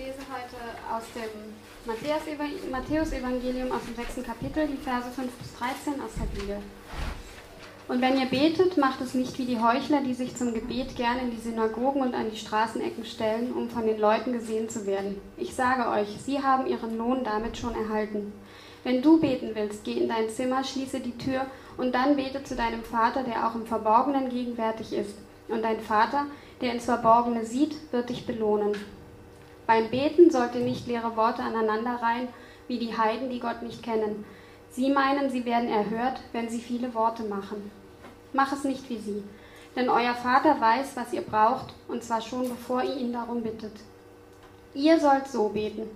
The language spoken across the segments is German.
lese heute aus dem Matthäus-Evangelium aus dem sechsten Kapitel, die Verse 5 bis 13 aus der Bibel. Und wenn ihr betet, macht es nicht wie die Heuchler, die sich zum Gebet gern in die Synagogen und an die Straßenecken stellen, um von den Leuten gesehen zu werden. Ich sage euch, sie haben ihren Lohn damit schon erhalten. Wenn du beten willst, geh in dein Zimmer, schließe die Tür und dann bete zu deinem Vater, der auch im Verborgenen gegenwärtig ist. Und dein Vater, der ins Verborgene sieht, wird dich belohnen. Beim Beten sollt ihr nicht leere Worte aneinanderreihen, wie die Heiden, die Gott nicht kennen. Sie meinen, sie werden erhört, wenn sie viele Worte machen. Mach es nicht wie sie, denn euer Vater weiß, was ihr braucht, und zwar schon bevor ihr ihn darum bittet. Ihr sollt so beten.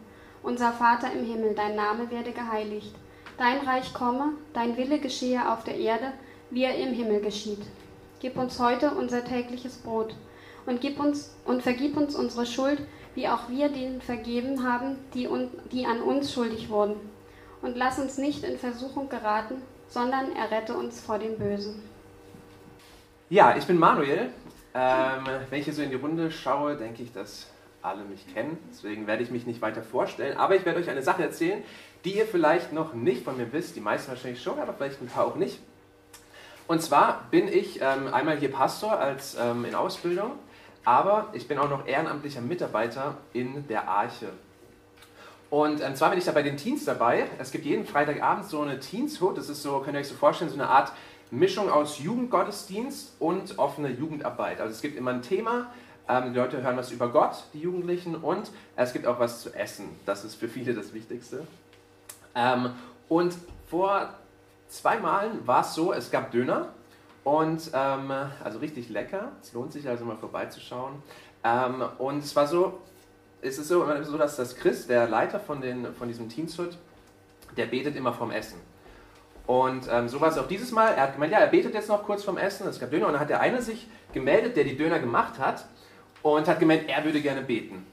Unser Vater im Himmel, dein Name werde geheiligt. Dein Reich komme, dein Wille geschehe auf der Erde, wie er im Himmel geschieht. Gib uns heute unser tägliches Brot und gib uns und vergib uns unsere Schuld, wie auch wir denen vergeben haben, die, die an uns schuldig wurden. Und lass uns nicht in Versuchung geraten, sondern errette uns vor dem Bösen. Ja, ich bin Manuel. Ähm, wenn ich hier so in die Runde schaue, denke ich, dass alle mich kennen. Deswegen werde ich mich nicht weiter vorstellen. Aber ich werde euch eine Sache erzählen, die ihr vielleicht noch nicht von mir wisst. Die meisten wahrscheinlich schon, aber vielleicht ein paar auch nicht. Und zwar bin ich ähm, einmal hier Pastor als ähm, in Ausbildung, aber ich bin auch noch ehrenamtlicher Mitarbeiter in der Arche. Und ähm, zwar bin ich da bei den Teens dabei. Es gibt jeden Freitagabend so eine Teens-Hut. Das ist so, könnt ihr euch so vorstellen, so eine Art Mischung aus Jugendgottesdienst und offene Jugendarbeit. Also es gibt immer ein Thema, ähm, die Leute hören was über Gott, die Jugendlichen, und es gibt auch was zu essen. Das ist für viele das Wichtigste. Ähm, und vor zwei Malen war es so, es gab Döner und ähm, also richtig lecker. Es lohnt sich also mal vorbeizuschauen. Ähm, und es war so, es ist so, so, dass das Chris, der Leiter von, den, von diesem Teamshut, der betet immer vom Essen. Und ähm, so war es auch dieses Mal. Er hat gemeint, ja, er betet jetzt noch kurz vom Essen. Es gab Döner und dann hat der eine sich gemeldet, der die Döner gemacht hat und hat gemeint, er würde gerne beten.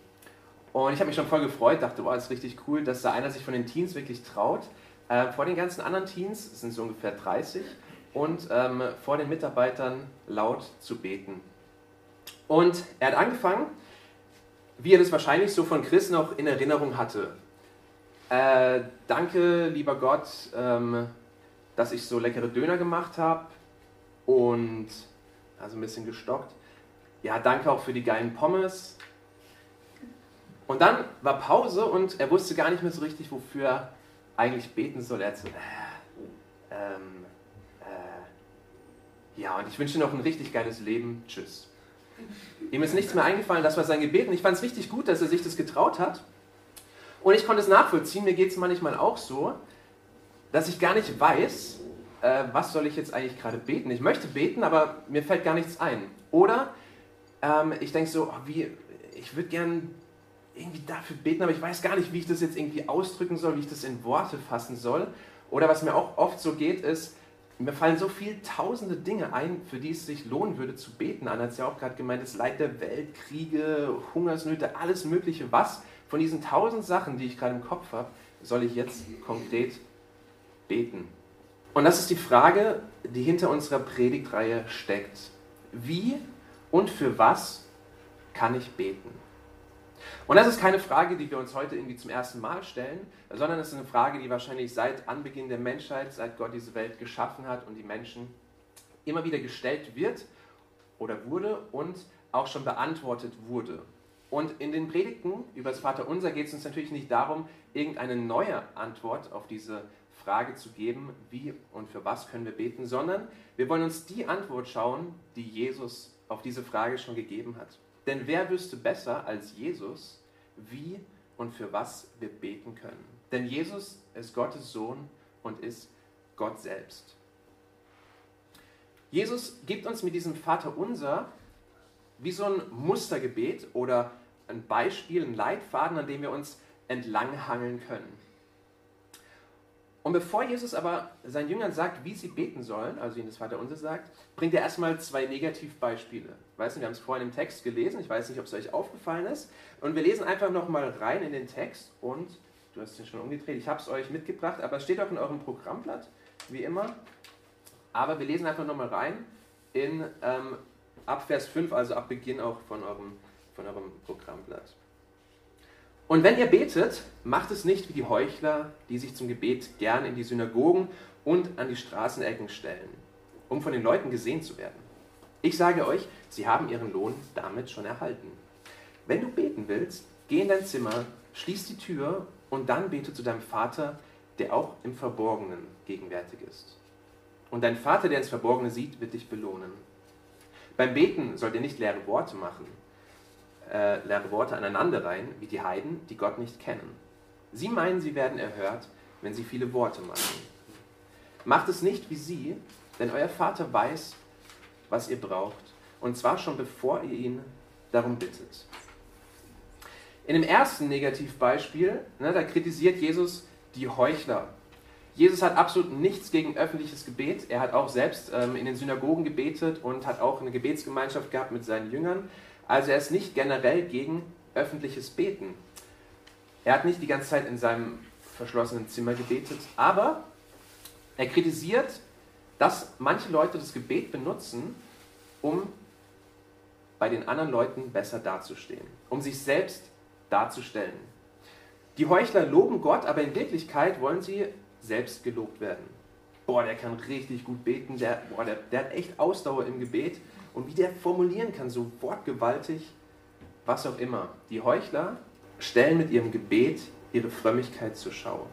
Und ich habe mich schon voll gefreut, dachte, wow, das ist richtig cool, dass da einer sich von den Teens wirklich traut, äh, vor den ganzen anderen Teens, es sind so ungefähr 30, und ähm, vor den Mitarbeitern laut zu beten. Und er hat angefangen, wie er das wahrscheinlich so von Chris noch in Erinnerung hatte. Äh, danke, lieber Gott, ähm, dass ich so leckere Döner gemacht habe und also ein bisschen gestockt. Ja, danke auch für die geilen Pommes. Und dann war Pause und er wusste gar nicht mehr so richtig, wofür er eigentlich beten soll. Er hat so, äh, ähm, äh, ja, und ich wünsche dir noch ein richtig geiles Leben. Tschüss. Ihm ist nichts mehr eingefallen, das war sein Gebet. Und ich fand es richtig gut, dass er sich das getraut hat. Und ich konnte es nachvollziehen, mir geht es manchmal auch so, dass ich gar nicht weiß, äh, was soll ich jetzt eigentlich gerade beten. Ich möchte beten, aber mir fällt gar nichts ein. Oder ähm, ich denke so, oh, wie, ich würde gern irgendwie dafür beten, aber ich weiß gar nicht, wie ich das jetzt irgendwie ausdrücken soll, wie ich das in Worte fassen soll. Oder was mir auch oft so geht, ist, mir fallen so viele tausende Dinge ein, für die es sich lohnen würde zu beten. Anna hat es ja auch gerade gemeint, das Leid der Welt, Kriege, Hungersnöte, alles Mögliche. Was von diesen tausend Sachen, die ich gerade im Kopf habe, soll ich jetzt konkret beten? Und das ist die Frage, die hinter unserer Predigtreihe steckt. Wie und für was kann ich beten? Und das ist keine Frage, die wir uns heute irgendwie zum ersten Mal stellen, sondern es ist eine Frage, die wahrscheinlich seit Anbeginn der Menschheit, seit Gott diese Welt geschaffen hat und die Menschen immer wieder gestellt wird oder wurde und auch schon beantwortet wurde. Und in den Predigten über das Vaterunser geht es uns natürlich nicht darum, irgendeine neue Antwort auf diese Frage zu geben, wie und für was können wir beten, sondern wir wollen uns die Antwort schauen, die Jesus auf diese Frage schon gegeben hat. Denn wer wüsste besser als Jesus, wie und für was wir beten können? Denn Jesus ist Gottes Sohn und ist Gott selbst. Jesus gibt uns mit diesem Vater unser wie so ein Mustergebet oder ein Beispiel, ein Leitfaden, an dem wir uns entlanghangeln können. Und bevor Jesus aber seinen Jüngern sagt, wie sie beten sollen, also ihnen das Vaterunser sagt, bringt er erstmal zwei Negativbeispiele. Weißt du, wir haben es vorhin im Text gelesen, ich weiß nicht, ob es euch aufgefallen ist. Und wir lesen einfach nochmal rein in den Text und, du hast den schon umgedreht, ich habe es euch mitgebracht, aber es steht auch in eurem Programmblatt, wie immer. Aber wir lesen einfach nochmal rein in ähm, ab Vers 5, also ab Beginn auch von eurem, von eurem Programmblatt. Und wenn ihr betet, macht es nicht wie die Heuchler, die sich zum Gebet gern in die Synagogen und an die Straßenecken stellen, um von den Leuten gesehen zu werden. Ich sage euch, sie haben ihren Lohn damit schon erhalten. Wenn du beten willst, geh in dein Zimmer, schließ die Tür und dann bete zu deinem Vater, der auch im Verborgenen gegenwärtig ist. Und dein Vater, der ins Verborgene sieht, wird dich belohnen. Beim Beten sollt ihr nicht leere Worte machen, äh, leere Worte aneinander rein, wie die Heiden, die Gott nicht kennen. Sie meinen, sie werden erhört, wenn sie viele Worte machen. Macht es nicht wie sie, denn euer Vater weiß, was ihr braucht, und zwar schon bevor ihr ihn darum bittet. In dem ersten Negativbeispiel, ne, da kritisiert Jesus die Heuchler. Jesus hat absolut nichts gegen öffentliches Gebet. Er hat auch selbst ähm, in den Synagogen gebetet und hat auch eine Gebetsgemeinschaft gehabt mit seinen Jüngern. Also er ist nicht generell gegen öffentliches Beten. Er hat nicht die ganze Zeit in seinem verschlossenen Zimmer gebetet, aber er kritisiert, dass manche Leute das Gebet benutzen, um bei den anderen Leuten besser dazustehen, um sich selbst darzustellen. Die Heuchler loben Gott, aber in Wirklichkeit wollen sie selbst gelobt werden. Boah, der kann richtig gut beten, der, boah, der, der hat echt Ausdauer im Gebet und wie der formulieren kann, so wortgewaltig, was auch immer. Die Heuchler stellen mit ihrem Gebet ihre Frömmigkeit zur Schau.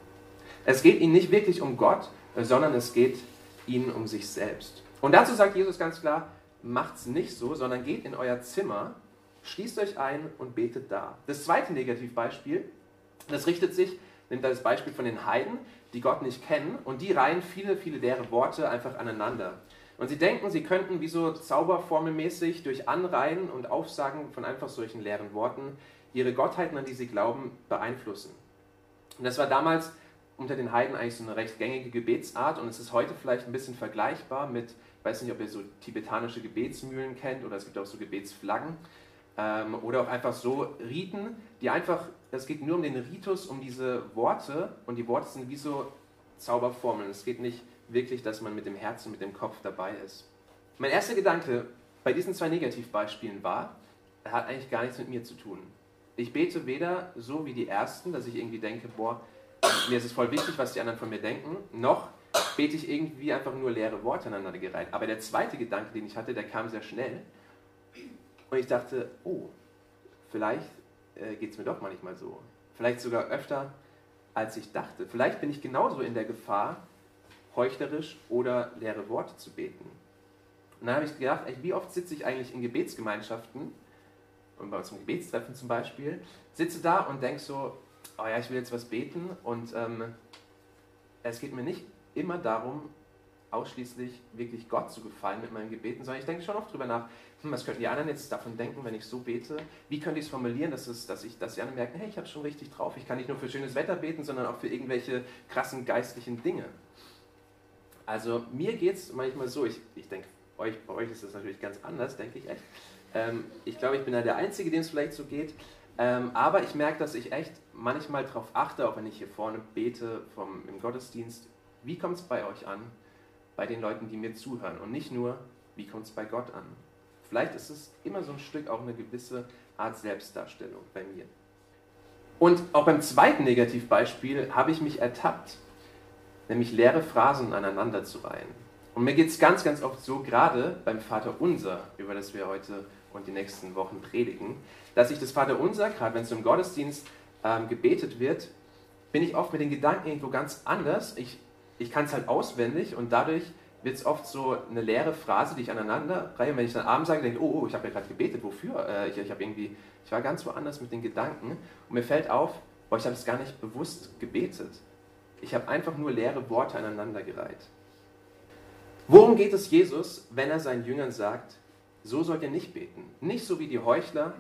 Es geht ihnen nicht wirklich um Gott, sondern es geht ihnen um sich selbst. Und dazu sagt Jesus ganz klar, macht's nicht so, sondern geht in euer Zimmer, schließt euch ein und betet da. Das zweite Negativbeispiel, das richtet sich, nimmt das Beispiel von den Heiden, die Gott nicht kennen und die reihen viele, viele leere Worte einfach aneinander. Und sie denken, sie könnten wie so zauberformelmäßig durch Anreihen und Aufsagen von einfach solchen leeren Worten ihre Gottheiten, an die sie glauben, beeinflussen. Und das war damals unter den Heiden eigentlich so eine recht gängige Gebetsart und es ist heute vielleicht ein bisschen vergleichbar mit, ich weiß nicht, ob ihr so tibetanische Gebetsmühlen kennt oder es gibt auch so Gebetsflaggen ähm, oder auch einfach so Riten, die einfach, es geht nur um den Ritus, um diese Worte und die Worte sind wie so Zauberformeln. Es geht nicht wirklich, dass man mit dem Herzen, mit dem Kopf dabei ist. Mein erster Gedanke bei diesen zwei Negativbeispielen war, er hat eigentlich gar nichts mit mir zu tun. Ich bete weder so wie die ersten, dass ich irgendwie denke, boah, mir ist es voll wichtig, was die anderen von mir denken, noch bete ich irgendwie einfach nur leere Worte aneinander gereiht. Aber der zweite Gedanke, den ich hatte, der kam sehr schnell. Und ich dachte, oh, vielleicht äh, geht es mir doch manchmal so. Vielleicht sogar öfter, als ich dachte. Vielleicht bin ich genauso in der Gefahr, heuchlerisch oder leere Worte zu beten. Und dann habe ich gedacht, ey, wie oft sitze ich eigentlich in Gebetsgemeinschaften, und bei unserem Gebetstreffen zum Beispiel, sitze da und denke so, oh ja, ich will jetzt was beten und ähm, es geht mir nicht immer darum, ausschließlich wirklich Gott zu gefallen mit meinen Gebeten, sondern ich denke schon oft drüber nach, hm, was könnten die anderen jetzt davon denken, wenn ich so bete? Wie könnte ich es formulieren, dass, es, dass, ich, dass die anderen merken, hey, ich habe schon richtig drauf. Ich kann nicht nur für schönes Wetter beten, sondern auch für irgendwelche krassen geistlichen Dinge. Also mir geht es manchmal so, ich, ich denke, euch, bei euch ist das natürlich ganz anders, denke ich echt. Ähm, ich glaube, ich bin da der Einzige, dem es vielleicht so geht. Ähm, aber ich merke, dass ich echt manchmal darauf achte, auch wenn ich hier vorne bete vom, im Gottesdienst, wie kommt es bei euch an, bei den Leuten, die mir zuhören und nicht nur, wie kommt es bei Gott an. Vielleicht ist es immer so ein Stück auch eine gewisse Art Selbstdarstellung bei mir. Und auch beim zweiten Negativbeispiel habe ich mich ertappt, nämlich leere Phrasen aneinander zu reihen. Und mir geht es ganz, ganz oft so, gerade beim Vater Unser, über das wir heute und die nächsten Wochen predigen, dass ich das Vater Unser, gerade wenn es im Gottesdienst ähm, gebetet wird, bin ich oft mit den Gedanken irgendwo ganz anders. Ich, ich kann es halt auswendig und dadurch wird es oft so eine leere Phrase, die ich aneinander reihe. Und wenn ich dann abends sage, denke oh, oh ich habe ja gerade gebetet, wofür? Äh, ich, ich, irgendwie, ich war ganz woanders mit den Gedanken und mir fällt auf, boah, ich habe es gar nicht bewusst gebetet. Ich habe einfach nur leere Worte aneinandergereiht. Worum geht es Jesus, wenn er seinen Jüngern sagt, so sollt ihr nicht beten? Nicht so wie die Heuchler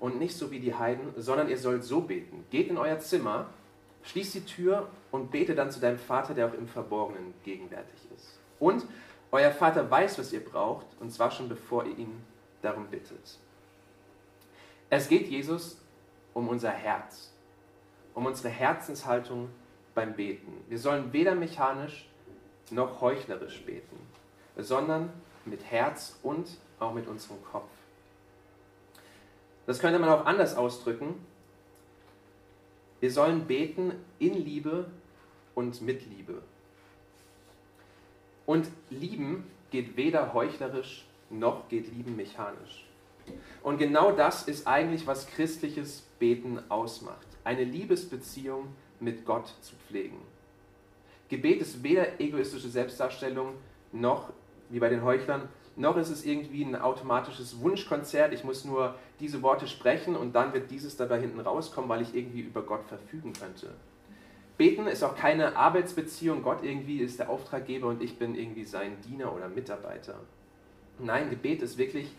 und nicht so wie die Heiden, sondern ihr sollt so beten. Geht in euer Zimmer, schließt die Tür und bete dann zu deinem Vater, der auch im Verborgenen gegenwärtig ist. Und euer Vater weiß, was ihr braucht, und zwar schon bevor ihr ihn darum bittet. Es geht Jesus um unser Herz, um unsere Herzenshaltung beim Beten. Wir sollen weder mechanisch noch heuchlerisch beten, sondern mit Herz und auch mit unserem Kopf. Das könnte man auch anders ausdrücken. Wir sollen beten in Liebe und mit Liebe. Und lieben geht weder heuchlerisch noch geht lieben mechanisch. Und genau das ist eigentlich, was christliches Beten ausmacht. Eine Liebesbeziehung mit Gott zu pflegen. Gebet ist weder egoistische Selbstdarstellung noch, wie bei den Heuchlern, noch ist es irgendwie ein automatisches Wunschkonzert. Ich muss nur diese Worte sprechen und dann wird dieses dabei hinten rauskommen, weil ich irgendwie über Gott verfügen könnte. Beten ist auch keine Arbeitsbeziehung. Gott irgendwie ist der Auftraggeber und ich bin irgendwie sein Diener oder Mitarbeiter. Nein, Gebet ist wirklich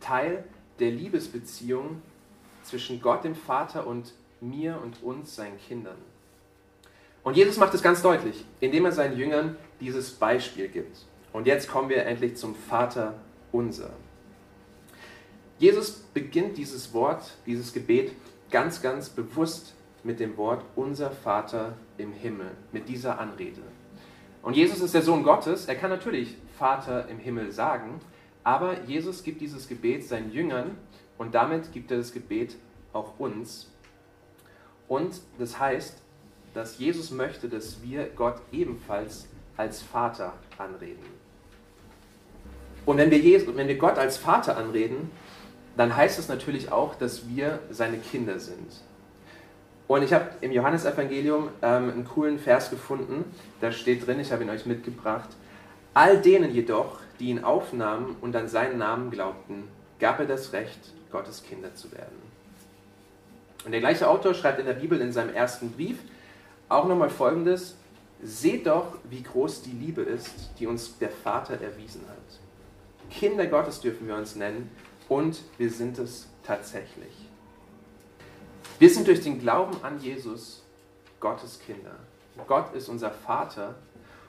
Teil der Liebesbeziehung zwischen Gott, dem Vater, und mir und uns, seinen Kindern. Und Jesus macht es ganz deutlich, indem er seinen Jüngern dieses Beispiel gibt. Und jetzt kommen wir endlich zum Vater unser. Jesus beginnt dieses Wort, dieses Gebet ganz, ganz bewusst mit dem Wort unser Vater im Himmel, mit dieser Anrede. Und Jesus ist der Sohn Gottes, er kann natürlich Vater im Himmel sagen, aber Jesus gibt dieses Gebet seinen Jüngern und damit gibt er das Gebet auch uns. Und das heißt, dass Jesus möchte, dass wir Gott ebenfalls als Vater anreden. Und wenn wir, Jesus, wenn wir Gott als Vater anreden, dann heißt es natürlich auch, dass wir seine Kinder sind. Und ich habe im Johannesevangelium ähm, einen coolen Vers gefunden, da steht drin, ich habe ihn euch mitgebracht, all denen jedoch, die ihn aufnahmen und an seinen Namen glaubten, gab er das Recht, Gottes Kinder zu werden. Und der gleiche Autor schreibt in der Bibel in seinem ersten Brief auch nochmal Folgendes, seht doch, wie groß die Liebe ist, die uns der Vater erwiesen hat. Kinder Gottes dürfen wir uns nennen und wir sind es tatsächlich. Wir sind durch den Glauben an Jesus Gottes Kinder. Gott ist unser Vater.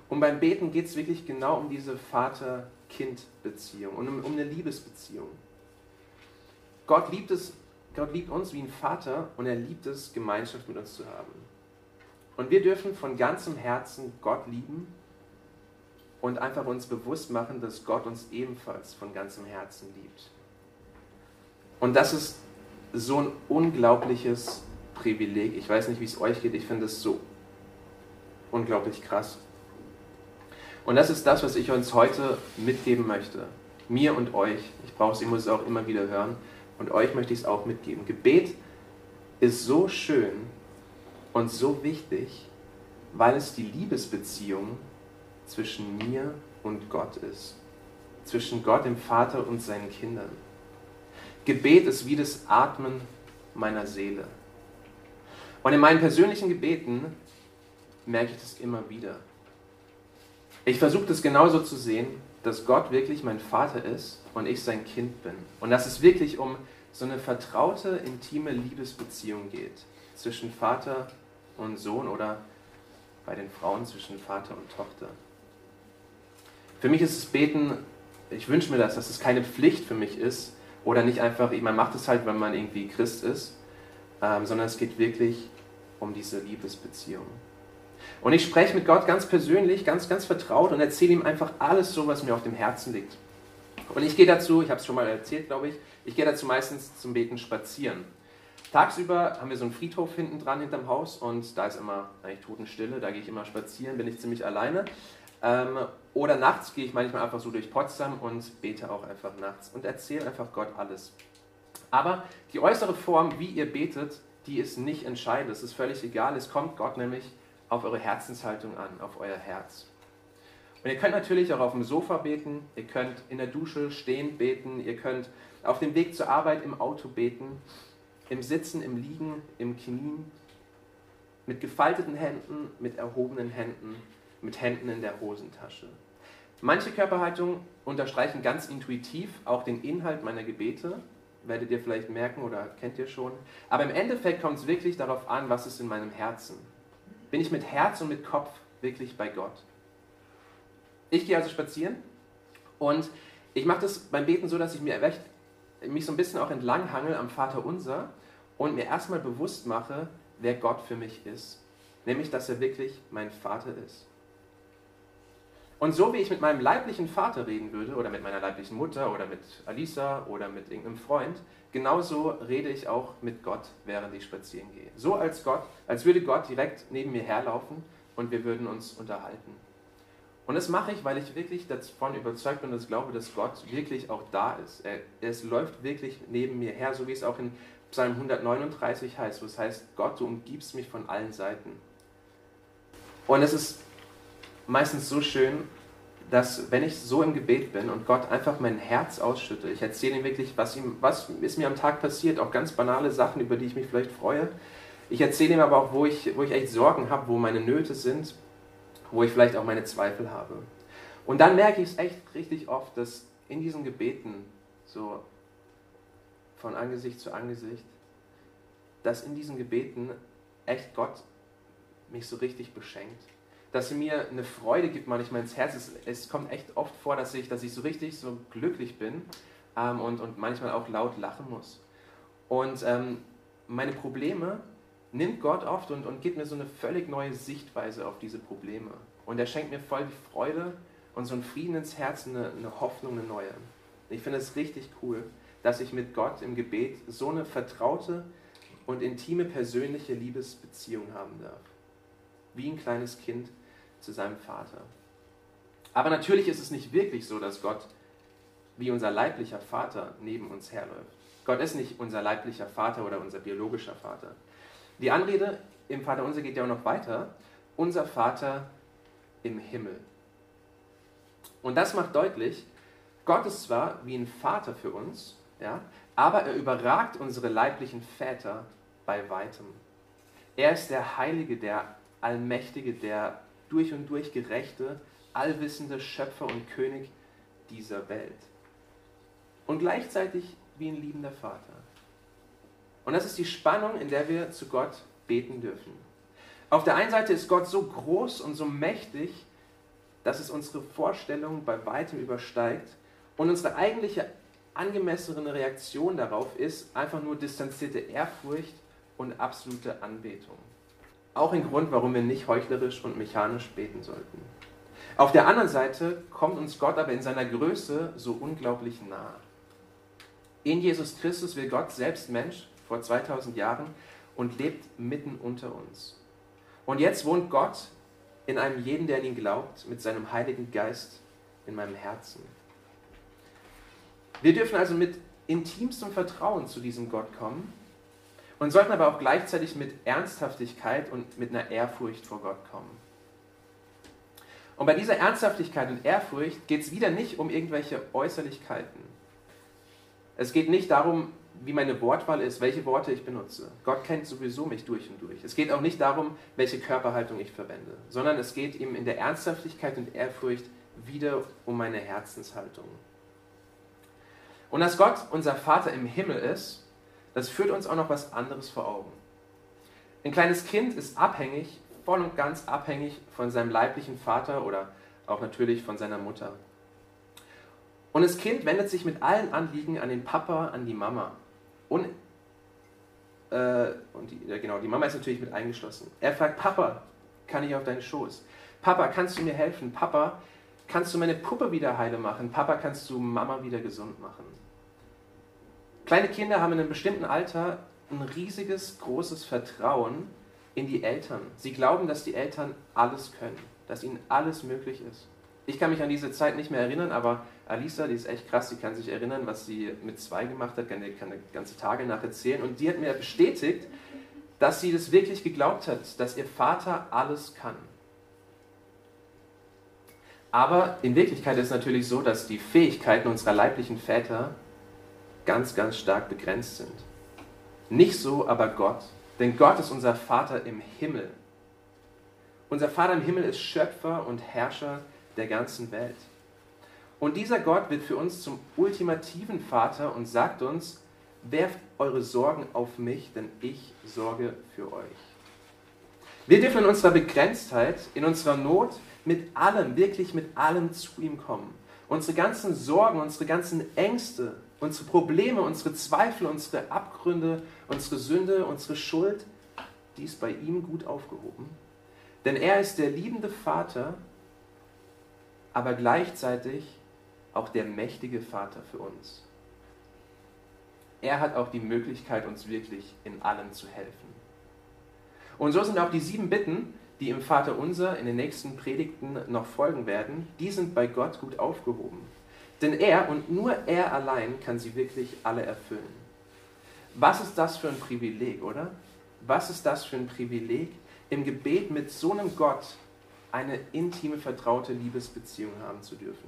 Und beim Beten geht es wirklich genau um diese Vater-Kind-Beziehung und um, um eine Liebesbeziehung. Gott liebt, es, Gott liebt uns wie ein Vater und er liebt es, Gemeinschaft mit uns zu haben. Und wir dürfen von ganzem Herzen Gott lieben und einfach uns bewusst machen, dass Gott uns ebenfalls von ganzem Herzen liebt. Und das ist so ein unglaubliches Privileg. Ich weiß nicht, wie es euch geht. Ich finde es so unglaublich krass. Und das ist das, was ich uns heute mitgeben möchte. Mir und euch. Ich brauche es, ich muss es auch immer wieder hören. Und euch möchte ich es auch mitgeben. Gebet ist so schön und so wichtig, weil es die Liebesbeziehung zwischen mir und Gott ist. Zwischen Gott, dem Vater und seinen Kindern. Gebet ist wie das Atmen meiner Seele. Und in meinen persönlichen Gebeten merke ich das immer wieder. Ich versuche das genauso zu sehen, dass Gott wirklich mein Vater ist und ich sein Kind bin. Und dass es wirklich um so eine vertraute, intime Liebesbeziehung geht zwischen Vater und Sohn oder bei den Frauen zwischen Vater und Tochter. Für mich ist das Beten, ich wünsche mir das, dass es keine Pflicht für mich ist, oder nicht einfach, man macht es halt, wenn man irgendwie Christ ist, ähm, sondern es geht wirklich um diese Liebesbeziehung. Und ich spreche mit Gott ganz persönlich, ganz, ganz vertraut und erzähle ihm einfach alles so, was mir auf dem Herzen liegt. Und ich gehe dazu, ich habe es schon mal erzählt, glaube ich, ich gehe dazu meistens zum Beten spazieren. Tagsüber haben wir so einen Friedhof hinten dran, hinterm Haus und da ist immer eigentlich Totenstille, da gehe ich immer spazieren, bin ich ziemlich alleine. Ähm, oder nachts gehe ich manchmal einfach so durch Potsdam und bete auch einfach nachts und erzähle einfach Gott alles. Aber die äußere Form, wie ihr betet, die ist nicht entscheidend. Es ist völlig egal. Es kommt Gott nämlich auf eure Herzenshaltung an, auf euer Herz. Und ihr könnt natürlich auch auf dem Sofa beten, ihr könnt in der Dusche stehend beten, ihr könnt auf dem Weg zur Arbeit im Auto beten, im Sitzen, im Liegen, im Knien, mit gefalteten Händen, mit erhobenen Händen, mit Händen in der Hosentasche. Manche Körperhaltungen unterstreichen ganz intuitiv auch den Inhalt meiner Gebete, werdet ihr vielleicht merken oder kennt ihr schon. Aber im Endeffekt kommt es wirklich darauf an, was ist in meinem Herzen. Bin ich mit Herz und mit Kopf wirklich bei Gott? Ich gehe also spazieren und ich mache das beim Beten so, dass ich mir recht, mich so ein bisschen auch entlang hangel am Vater Unser und mir erstmal bewusst mache, wer Gott für mich ist. Nämlich, dass er wirklich mein Vater ist. Und so wie ich mit meinem leiblichen Vater reden würde oder mit meiner leiblichen Mutter oder mit Alisa oder mit irgendeinem Freund, genauso rede ich auch mit Gott, während ich spazieren gehe. So als Gott, als würde Gott direkt neben mir herlaufen und wir würden uns unterhalten. Und das mache ich, weil ich wirklich davon überzeugt bin und das glaube, dass Gott wirklich auch da ist. Er, es läuft wirklich neben mir her, so wie es auch in Psalm 139 heißt, wo es heißt, Gott, du umgibst mich von allen Seiten. Und es ist meistens so schön, dass wenn ich so im Gebet bin und Gott einfach mein Herz ausschütte, ich erzähle ihm wirklich, was, ihm, was ist mir am Tag passiert, auch ganz banale Sachen, über die ich mich vielleicht freue. Ich erzähle ihm aber auch, wo ich, wo ich echt Sorgen habe, wo meine Nöte sind, wo ich vielleicht auch meine Zweifel habe. Und dann merke ich es echt richtig oft, dass in diesen Gebeten, so von Angesicht zu Angesicht, dass in diesen Gebeten echt Gott mich so richtig beschenkt dass sie mir eine Freude gibt manchmal ins Herz. Es, es kommt echt oft vor, dass ich, dass ich so richtig so glücklich bin ähm, und, und manchmal auch laut lachen muss. Und ähm, meine Probleme nimmt Gott oft und, und gibt mir so eine völlig neue Sichtweise auf diese Probleme. Und er schenkt mir voll die Freude und so einen Frieden ins Herz, eine, eine Hoffnung, eine neue. Ich finde es richtig cool, dass ich mit Gott im Gebet so eine vertraute und intime persönliche Liebesbeziehung haben darf. Wie ein kleines Kind zu seinem Vater. Aber natürlich ist es nicht wirklich so, dass Gott wie unser leiblicher Vater neben uns herläuft. Gott ist nicht unser leiblicher Vater oder unser biologischer Vater. Die Anrede im Vater unser geht ja auch noch weiter. Unser Vater im Himmel. Und das macht deutlich, Gott ist zwar wie ein Vater für uns, ja, aber er überragt unsere leiblichen Väter bei weitem. Er ist der Heilige, der Allmächtige, der durch und durch gerechte, allwissende Schöpfer und König dieser Welt. Und gleichzeitig wie ein liebender Vater. Und das ist die Spannung, in der wir zu Gott beten dürfen. Auf der einen Seite ist Gott so groß und so mächtig, dass es unsere Vorstellung bei weitem übersteigt und unsere eigentliche angemessene Reaktion darauf ist einfach nur distanzierte Ehrfurcht und absolute Anbetung. Auch ein Grund, warum wir nicht heuchlerisch und mechanisch beten sollten. Auf der anderen Seite kommt uns Gott aber in seiner Größe so unglaublich nahe. In Jesus Christus will Gott selbst Mensch vor 2000 Jahren und lebt mitten unter uns. Und jetzt wohnt Gott in einem jeden, der an ihn glaubt, mit seinem Heiligen Geist in meinem Herzen. Wir dürfen also mit intimstem Vertrauen zu diesem Gott kommen und sollten aber auch gleichzeitig mit Ernsthaftigkeit und mit einer Ehrfurcht vor Gott kommen. Und bei dieser Ernsthaftigkeit und Ehrfurcht geht es wieder nicht um irgendwelche Äußerlichkeiten. Es geht nicht darum, wie meine Wortwahl ist, welche Worte ich benutze. Gott kennt sowieso mich durch und durch. Es geht auch nicht darum, welche Körperhaltung ich verwende, sondern es geht ihm in der Ernsthaftigkeit und Ehrfurcht wieder um meine Herzenshaltung. Und dass Gott unser Vater im Himmel ist, das führt uns auch noch was anderes vor Augen. Ein kleines Kind ist abhängig, voll und ganz abhängig von seinem leiblichen Vater oder auch natürlich von seiner Mutter. Und das Kind wendet sich mit allen Anliegen an den Papa, an die Mama. Und, äh, und die, genau, die Mama ist natürlich mit eingeschlossen. Er fragt, Papa, kann ich auf deinen Schoß? Papa, kannst du mir helfen? Papa, kannst du meine Puppe wieder heile machen? Papa, kannst du Mama wieder gesund machen? Kleine Kinder haben in einem bestimmten Alter ein riesiges, großes Vertrauen in die Eltern. Sie glauben, dass die Eltern alles können, dass ihnen alles möglich ist. Ich kann mich an diese Zeit nicht mehr erinnern, aber Alisa, die ist echt krass, die kann sich erinnern, was sie mit zwei gemacht hat, kann, kann ganze Tage nach erzählen. Und die hat mir bestätigt, dass sie das wirklich geglaubt hat, dass ihr Vater alles kann. Aber in Wirklichkeit ist es natürlich so, dass die Fähigkeiten unserer leiblichen Väter ganz, ganz stark begrenzt sind. Nicht so aber Gott, denn Gott ist unser Vater im Himmel. Unser Vater im Himmel ist Schöpfer und Herrscher der ganzen Welt. Und dieser Gott wird für uns zum ultimativen Vater und sagt uns, werft eure Sorgen auf mich, denn ich sorge für euch. Wir dürfen in unserer Begrenztheit, in unserer Not mit allem, wirklich mit allem zu ihm kommen. Unsere ganzen Sorgen, unsere ganzen Ängste, unsere Probleme, unsere Zweifel, unsere Abgründe, unsere Sünde, unsere Schuld, die ist bei ihm gut aufgehoben. Denn er ist der liebende Vater, aber gleichzeitig auch der mächtige Vater für uns. er hat auch die Möglichkeit, uns wirklich in allem zu helfen. Und so sind auch die sieben Bitten, die im Vater unser in den nächsten Predigten noch folgen werden, die sind bei Gott gut aufgehoben. Denn er und nur er allein kann sie wirklich alle erfüllen. Was ist das für ein Privileg, oder? Was ist das für ein Privileg, im Gebet mit so einem Gott eine intime, vertraute Liebesbeziehung haben zu dürfen?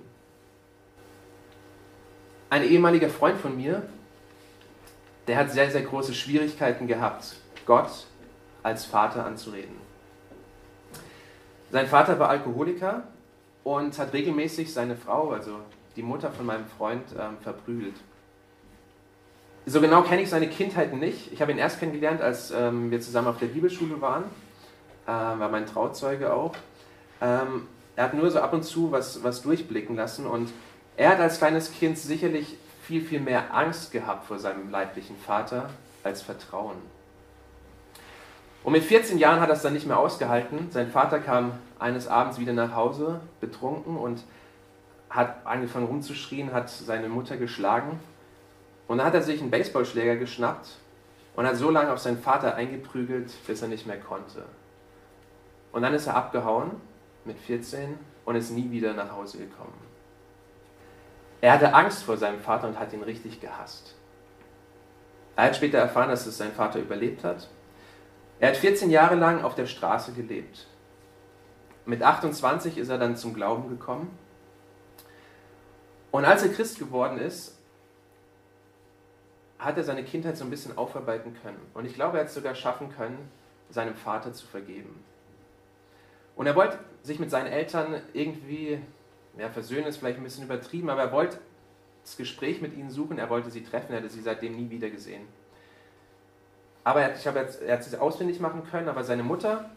Ein ehemaliger Freund von mir, der hat sehr, sehr große Schwierigkeiten gehabt, Gott als Vater anzureden. Sein Vater war Alkoholiker und hat regelmäßig seine Frau, also die Mutter von meinem Freund, ähm, verprügelt. So genau kenne ich seine Kindheit nicht. Ich habe ihn erst kennengelernt, als ähm, wir zusammen auf der Bibelschule waren. Äh, war mein Trauzeuge auch. Ähm, er hat nur so ab und zu was, was durchblicken lassen und er hat als kleines Kind sicherlich viel, viel mehr Angst gehabt vor seinem leiblichen Vater als Vertrauen. Und mit 14 Jahren hat er es dann nicht mehr ausgehalten. Sein Vater kam eines Abends wieder nach Hause, betrunken und hat angefangen rumzuschrien, hat seine Mutter geschlagen. Und dann hat er sich einen Baseballschläger geschnappt und hat so lange auf seinen Vater eingeprügelt, bis er nicht mehr konnte. Und dann ist er abgehauen mit 14 und ist nie wieder nach Hause gekommen. Er hatte Angst vor seinem Vater und hat ihn richtig gehasst. Er hat später erfahren, dass es sein Vater überlebt hat er hat 14 Jahre lang auf der Straße gelebt. Mit 28 ist er dann zum Glauben gekommen. Und als er Christ geworden ist, hat er seine Kindheit so ein bisschen aufarbeiten können. Und ich glaube, er hat es sogar schaffen können, seinem Vater zu vergeben. Und er wollte sich mit seinen Eltern irgendwie, ja, versöhnen ist vielleicht ein bisschen übertrieben, aber er wollte das Gespräch mit ihnen suchen, er wollte sie treffen, er hatte sie seitdem nie wieder gesehen. Aber er, ich habe jetzt, er hat es auswendig machen können, aber seine Mutter,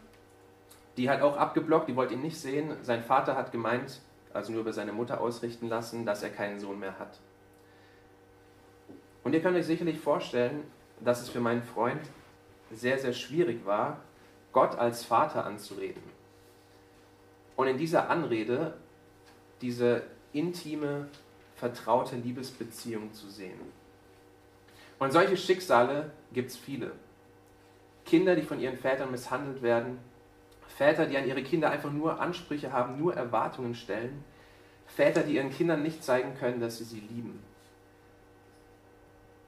die hat auch abgeblockt, die wollte ihn nicht sehen. Sein Vater hat gemeint, also nur über seine Mutter ausrichten lassen, dass er keinen Sohn mehr hat. Und ihr könnt euch sicherlich vorstellen, dass es für meinen Freund sehr, sehr schwierig war, Gott als Vater anzureden. Und in dieser Anrede diese intime, vertraute Liebesbeziehung zu sehen. Und solche Schicksale gibt es viele. Kinder, die von ihren Vätern misshandelt werden, Väter, die an ihre Kinder einfach nur Ansprüche haben, nur Erwartungen stellen, Väter, die ihren Kindern nicht zeigen können, dass sie sie lieben.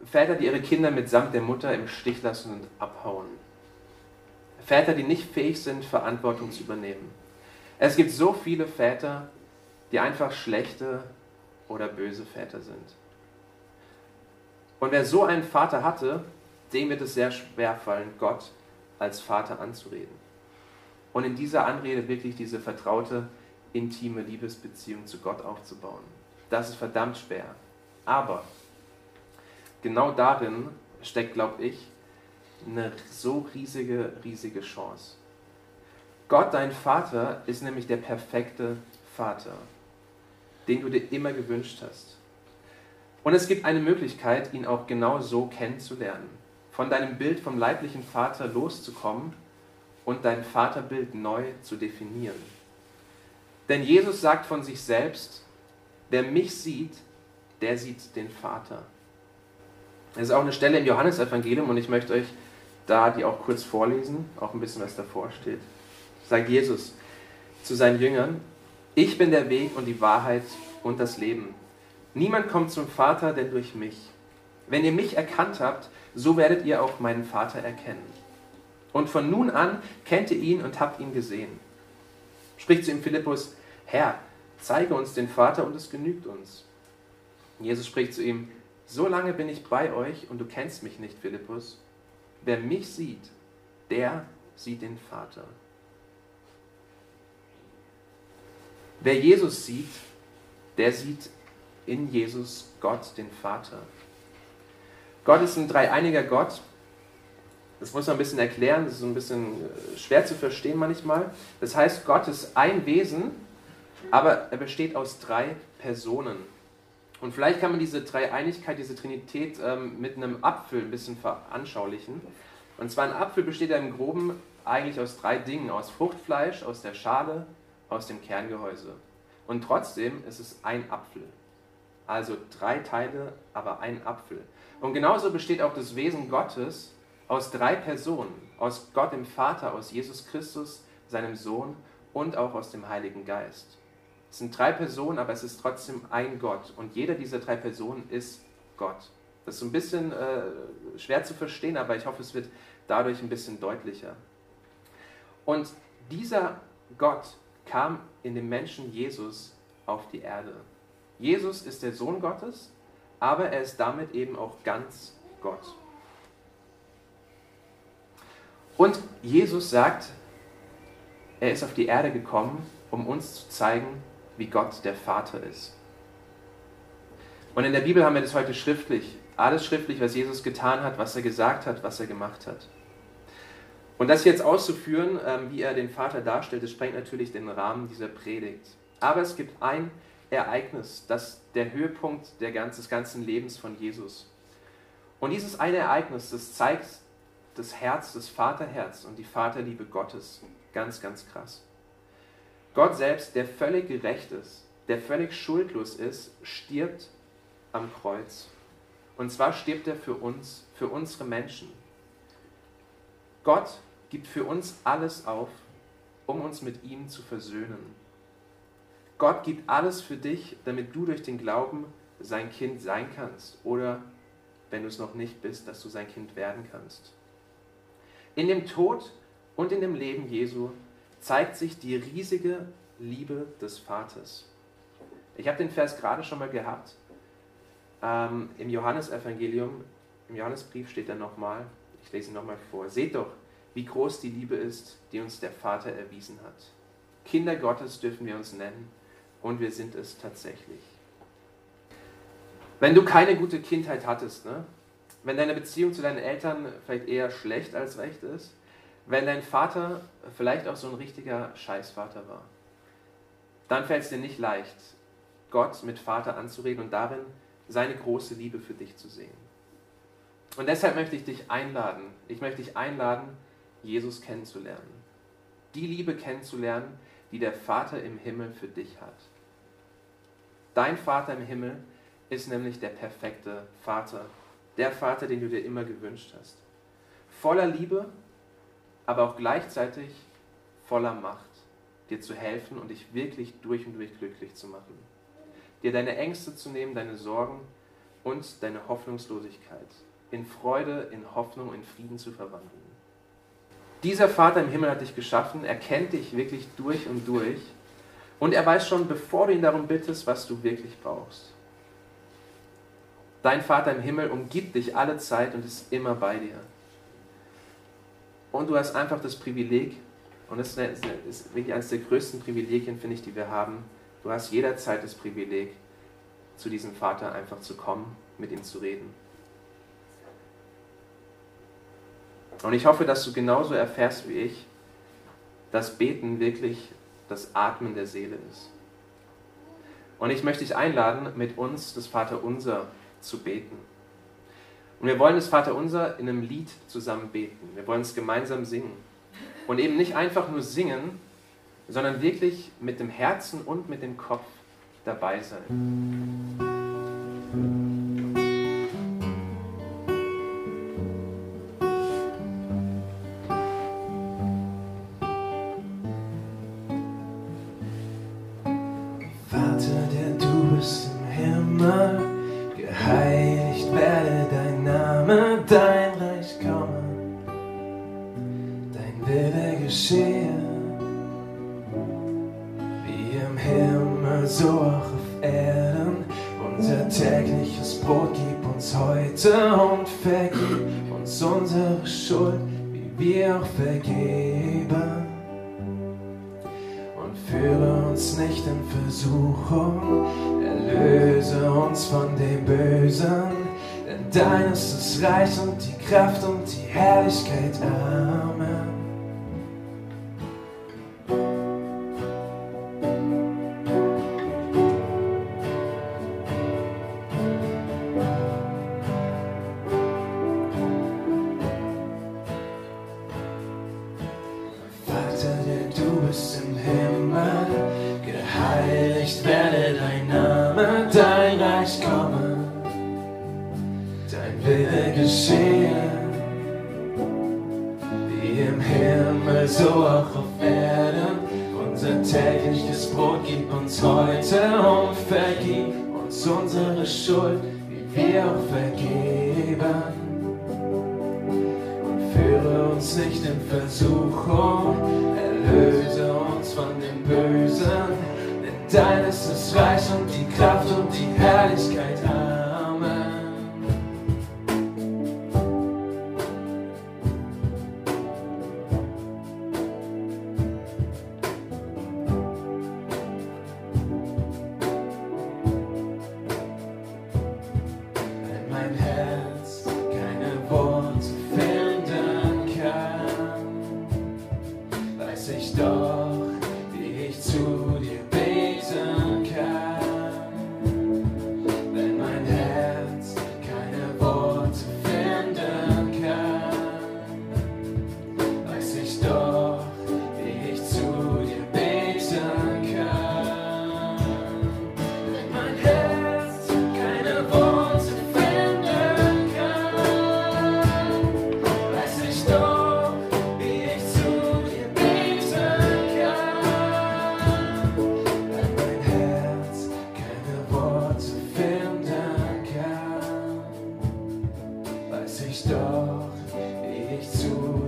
Väter, die ihre Kinder mitsamt der Mutter im Stich lassen und abhauen. Väter, die nicht fähig sind, Verantwortung zu übernehmen. Es gibt so viele Väter, die einfach schlechte oder böse Väter sind. Und wer so einen Vater hatte, dem wird es sehr schwer fallen, Gott als Vater anzureden. Und in dieser Anrede wirklich diese vertraute, intime Liebesbeziehung zu Gott aufzubauen. Das ist verdammt schwer. Aber genau darin steckt, glaube ich, eine so riesige, riesige Chance. Gott, dein Vater, ist nämlich der perfekte Vater, den du dir immer gewünscht hast. Und es gibt eine Möglichkeit, ihn auch genau so kennenzulernen. Von deinem Bild vom leiblichen Vater loszukommen und dein Vaterbild neu zu definieren. Denn Jesus sagt von sich selbst, wer mich sieht, der sieht den Vater. Das ist auch eine Stelle im Johannesevangelium und ich möchte euch da die auch kurz vorlesen, auch ein bisschen was davor steht. Sagt Jesus zu seinen Jüngern, ich bin der Weg und die Wahrheit und das Leben. Niemand kommt zum Vater denn durch mich. Wenn ihr mich erkannt habt, so werdet ihr auch meinen Vater erkennen. Und von nun an kennt ihr ihn und habt ihn gesehen. Spricht zu ihm Philippus, Herr, zeige uns den Vater und es genügt uns. Jesus spricht zu ihm, so lange bin ich bei euch und du kennst mich nicht, Philippus. Wer mich sieht, der sieht den Vater. Wer Jesus sieht, der sieht in Jesus Gott, den Vater. Gott ist ein dreieiniger Gott. Das muss man ein bisschen erklären, das ist ein bisschen äh, schwer zu verstehen manchmal. Das heißt, Gott ist ein Wesen, aber er besteht aus drei Personen. Und vielleicht kann man diese Dreieinigkeit, diese Trinität ähm, mit einem Apfel ein bisschen veranschaulichen. Und zwar ein Apfel besteht ja im Groben eigentlich aus drei Dingen: aus Fruchtfleisch, aus der Schale, aus dem Kerngehäuse. Und trotzdem ist es ein Apfel. Also drei Teile, aber ein Apfel. Und genauso besteht auch das Wesen Gottes aus drei Personen, aus Gott dem Vater, aus Jesus Christus, seinem Sohn und auch aus dem Heiligen Geist. Es sind drei Personen, aber es ist trotzdem ein Gott und jeder dieser drei Personen ist Gott. Das ist so ein bisschen äh, schwer zu verstehen, aber ich hoffe, es wird dadurch ein bisschen deutlicher. Und dieser Gott kam in dem Menschen Jesus auf die Erde. Jesus ist der Sohn Gottes, aber er ist damit eben auch ganz Gott. Und Jesus sagt, er ist auf die Erde gekommen, um uns zu zeigen, wie Gott der Vater ist. Und in der Bibel haben wir das heute schriftlich. Alles schriftlich, was Jesus getan hat, was er gesagt hat, was er gemacht hat. Und das jetzt auszuführen, ähm, wie er den Vater darstellt, das sprengt natürlich den Rahmen dieser Predigt. Aber es gibt ein Ereignis, das der Höhepunkt des ganzen Lebens von Jesus. Und dieses eine Ereignis, das zeigt das Herz, das Vaterherz und die Vaterliebe Gottes. Ganz, ganz krass. Gott selbst, der völlig gerecht ist, der völlig schuldlos ist, stirbt am Kreuz. Und zwar stirbt er für uns, für unsere Menschen. Gott gibt für uns alles auf, um uns mit ihm zu versöhnen. Gott gibt alles für dich, damit du durch den Glauben sein Kind sein kannst oder, wenn du es noch nicht bist, dass du sein Kind werden kannst. In dem Tod und in dem Leben Jesu zeigt sich die riesige Liebe des Vaters. Ich habe den Vers gerade schon mal gehabt. Ähm, Im Johannesevangelium, im Johannesbrief steht er nochmal, ich lese ihn nochmal vor. Seht doch, wie groß die Liebe ist, die uns der Vater erwiesen hat. Kinder Gottes dürfen wir uns nennen und wir sind es tatsächlich. Wenn du keine gute Kindheit hattest, ne? Wenn deine Beziehung zu deinen Eltern vielleicht eher schlecht als recht ist, wenn dein Vater vielleicht auch so ein richtiger Scheißvater war, dann fällt es dir nicht leicht, Gott mit Vater anzureden und darin seine große Liebe für dich zu sehen. Und deshalb möchte ich dich einladen, ich möchte dich einladen, Jesus kennenzulernen. Die Liebe kennenzulernen, die der Vater im Himmel für dich hat. Dein Vater im Himmel ist nämlich der perfekte Vater, der Vater, den du dir immer gewünscht hast. Voller Liebe, aber auch gleichzeitig voller Macht, dir zu helfen und dich wirklich durch und durch glücklich zu machen. Dir deine Ängste zu nehmen, deine Sorgen und deine Hoffnungslosigkeit in Freude, in Hoffnung, in Frieden zu verwandeln. Dieser Vater im Himmel hat dich geschaffen, er kennt dich wirklich durch und durch und er weiß schon, bevor du ihn darum bittest, was du wirklich brauchst. Dein Vater im Himmel umgibt dich alle Zeit und ist immer bei dir. Und du hast einfach das Privileg, und das ist wirklich eines der größten Privilegien, finde ich, die wir haben. Du hast jederzeit das Privileg, zu diesem Vater einfach zu kommen, mit ihm zu reden. Und ich hoffe, dass du genauso erfährst wie ich, dass Beten wirklich das Atmen der Seele ist. Und ich möchte dich einladen, mit uns das Vaterunser zu beten. Und wir wollen das Vaterunser in einem Lied zusammen beten. Wir wollen es gemeinsam singen. Und eben nicht einfach nur singen, sondern wirklich mit dem Herzen und mit dem Kopf dabei sein. Reich und die Kraft und die Herrlichkeit. Amen. Doch, ich zu